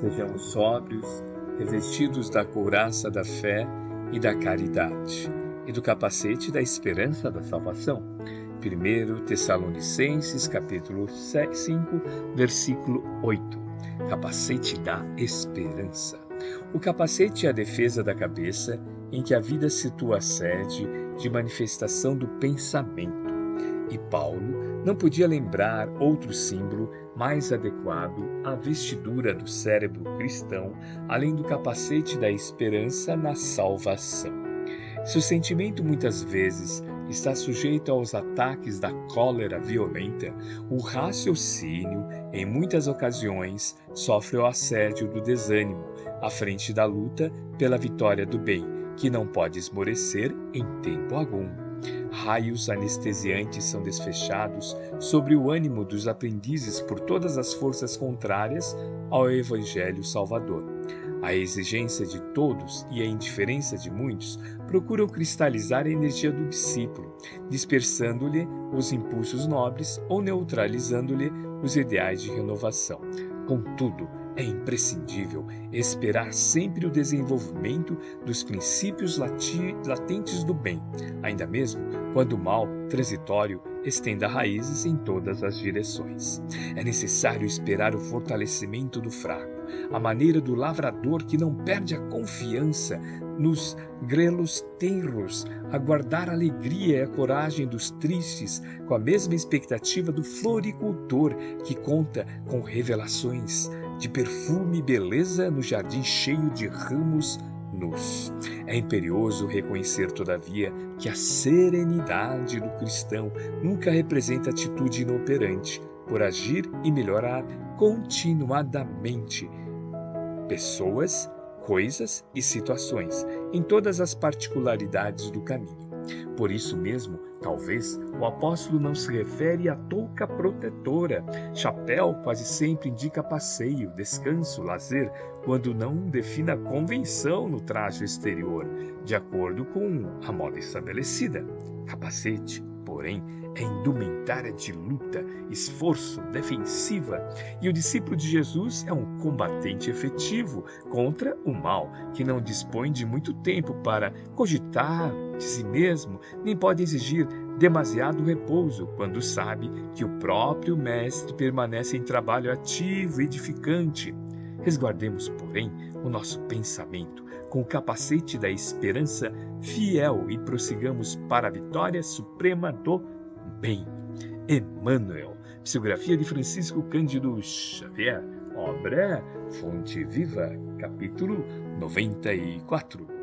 Sejamos sóbrios, revestidos da couraça da fé e da caridade, e do capacete da esperança da salvação. 1 Tessalonicenses, capítulo 5, versículo 8. Capacete da esperança. O capacete é a defesa da cabeça, em que a vida situa a sede de manifestação do pensamento. E Paulo não podia lembrar outro símbolo mais adequado à vestidura do cérebro cristão, além do capacete da esperança na salvação. Se o sentimento muitas vezes está sujeito aos ataques da cólera violenta, o raciocínio, em muitas ocasiões, sofre o assédio do desânimo, à frente da luta pela vitória do bem, que não pode esmorecer em tempo algum. Raios anestesiantes são desfechados sobre o ânimo dos aprendizes por todas as forças contrárias ao Evangelho Salvador. A exigência de todos e a indiferença de muitos procuram cristalizar a energia do discípulo, dispersando-lhe os impulsos nobres ou neutralizando-lhe os ideais de renovação. Contudo, é imprescindível esperar sempre o desenvolvimento dos princípios latentes do bem, ainda mesmo quando o mal transitório estenda raízes em todas as direções. É necessário esperar o fortalecimento do fraco, a maneira do lavrador que não perde a confiança nos grelos tenros, aguardar a alegria e a coragem dos tristes, com a mesma expectativa do floricultor que conta com revelações de perfume e beleza no jardim cheio de ramos nus. É imperioso reconhecer, todavia, que a serenidade do cristão nunca representa atitude inoperante por agir e melhorar continuadamente pessoas, coisas e situações, em todas as particularidades do caminho. Por isso mesmo, talvez, o apóstolo não se refere à touca protetora. Chapéu quase sempre indica passeio, descanso, lazer, quando não defina convenção no traje exterior, de acordo com a moda estabelecida. Capacete, porém, é indumentária de luta, esforço, defensiva, e o discípulo de Jesus é um combatente efetivo contra o mal, que não dispõe de muito tempo para cogitar de si mesmo, nem pode exigir demasiado repouso quando sabe que o próprio Mestre permanece em trabalho ativo e edificante. Resguardemos, porém, o nosso pensamento com o capacete da esperança fiel e prossigamos para a vitória suprema do bem. Emmanuel, psicografia de Francisco Cândido Xavier, obra Fonte Viva, capítulo 94.